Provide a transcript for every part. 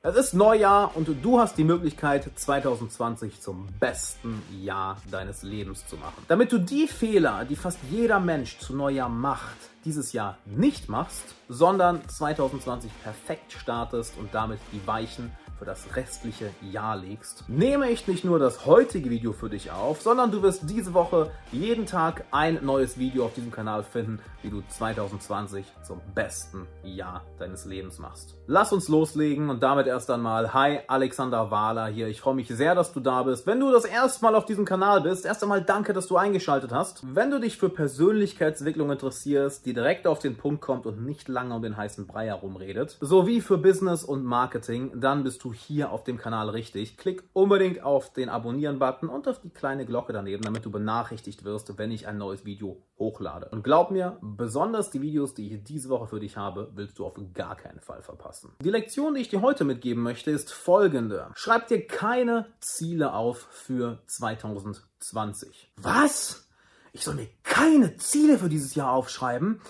Es ist Neujahr und du hast die Möglichkeit, 2020 zum besten Jahr deines Lebens zu machen. Damit du die Fehler, die fast jeder Mensch zu Neujahr macht, dieses Jahr nicht machst, sondern 2020 perfekt startest und damit die Weichen für das restliche Jahr legst, nehme ich nicht nur das heutige Video für dich auf, sondern du wirst diese Woche jeden Tag ein neues Video auf diesem Kanal finden, wie du 2020 zum besten Jahr deines Lebens machst. Lass uns loslegen und damit erst einmal, hi, Alexander Wahler hier. Ich freue mich sehr, dass du da bist. Wenn du das erste Mal auf diesem Kanal bist, erst einmal danke, dass du eingeschaltet hast. Wenn du dich für Persönlichkeitsentwicklung interessierst, die direkt auf den Punkt kommt und nicht lange um den heißen Brei herumredet, sowie für Business und Marketing, dann bist du hier auf dem Kanal richtig. Klick unbedingt auf den Abonnieren-Button und auf die kleine Glocke daneben, damit du benachrichtigt wirst, wenn ich ein neues Video hochlade. Und glaub mir, besonders die Videos, die ich diese Woche für dich habe, willst du auf gar keinen Fall verpassen. Die Lektion, die ich dir heute mitgeben möchte, ist folgende. Schreib dir keine Ziele auf für 2020. Was? Ich soll mir keine Ziele für dieses Jahr aufschreiben?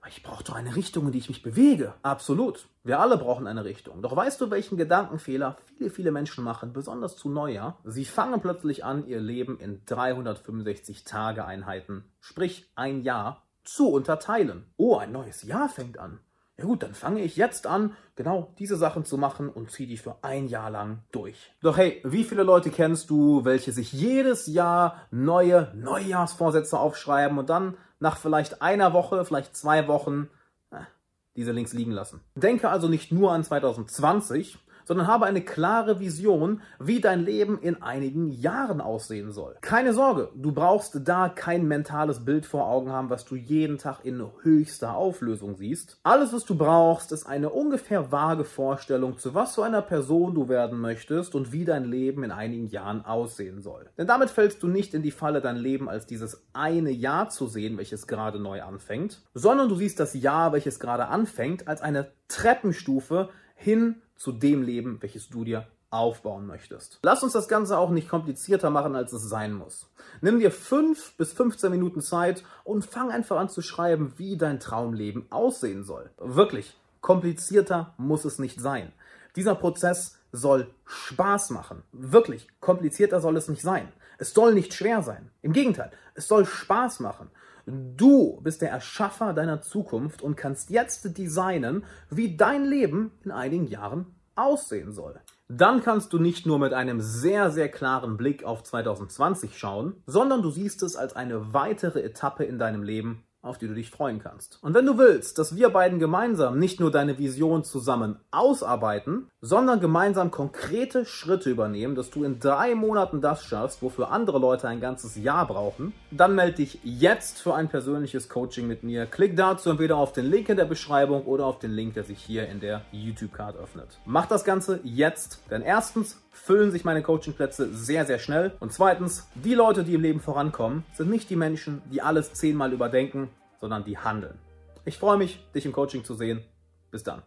Aber ich brauche doch eine Richtung, in die ich mich bewege. Absolut. Wir alle brauchen eine Richtung. Doch weißt du, welchen Gedankenfehler viele, viele Menschen machen, besonders zu Neujahr? Sie fangen plötzlich an, ihr Leben in 365 Tage Einheiten, sprich ein Jahr, zu unterteilen. Oh, ein neues Jahr fängt an. Ja gut, dann fange ich jetzt an, genau diese Sachen zu machen und ziehe die für ein Jahr lang durch. Doch hey, wie viele Leute kennst du, welche sich jedes Jahr neue Neujahrsvorsätze aufschreiben und dann nach vielleicht einer Woche, vielleicht zwei Wochen äh, diese Links liegen lassen. Denke also nicht nur an 2020, sondern habe eine klare Vision, wie dein Leben in einigen Jahren aussehen soll. Keine Sorge, du brauchst da kein mentales Bild vor Augen haben, was du jeden Tag in höchster Auflösung siehst. Alles, was du brauchst, ist eine ungefähr vage Vorstellung, zu was für einer Person du werden möchtest und wie dein Leben in einigen Jahren aussehen soll. Denn damit fällst du nicht in die Falle, dein Leben als dieses eine Jahr zu sehen, welches gerade neu anfängt, sondern du siehst das Jahr, welches gerade anfängt, als eine Treppenstufe hin zu dem Leben, welches du dir aufbauen möchtest. Lass uns das Ganze auch nicht komplizierter machen, als es sein muss. Nimm dir 5 bis 15 Minuten Zeit und fang einfach an zu schreiben, wie dein Traumleben aussehen soll. Wirklich, komplizierter muss es nicht sein. Dieser Prozess soll Spaß machen. Wirklich, komplizierter soll es nicht sein. Es soll nicht schwer sein. Im Gegenteil, es soll Spaß machen. Du bist der Erschaffer deiner Zukunft und kannst jetzt designen, wie dein Leben in einigen Jahren aussehen soll. Dann kannst du nicht nur mit einem sehr, sehr klaren Blick auf 2020 schauen, sondern du siehst es als eine weitere Etappe in deinem Leben, auf die du dich freuen kannst. Und wenn du willst, dass wir beiden gemeinsam nicht nur deine Vision zusammen ausarbeiten, sondern gemeinsam konkrete Schritte übernehmen, dass du in drei Monaten das schaffst, wofür andere Leute ein ganzes Jahr brauchen, dann melde dich jetzt für ein persönliches Coaching mit mir. Klick dazu entweder auf den Link in der Beschreibung oder auf den Link, der sich hier in der YouTube-Card öffnet. Mach das Ganze jetzt, denn erstens füllen sich meine Coachingplätze sehr, sehr schnell. Und zweitens, die Leute, die im Leben vorankommen, sind nicht die Menschen, die alles zehnmal überdenken, sondern die handeln. Ich freue mich, dich im Coaching zu sehen. Bis dann.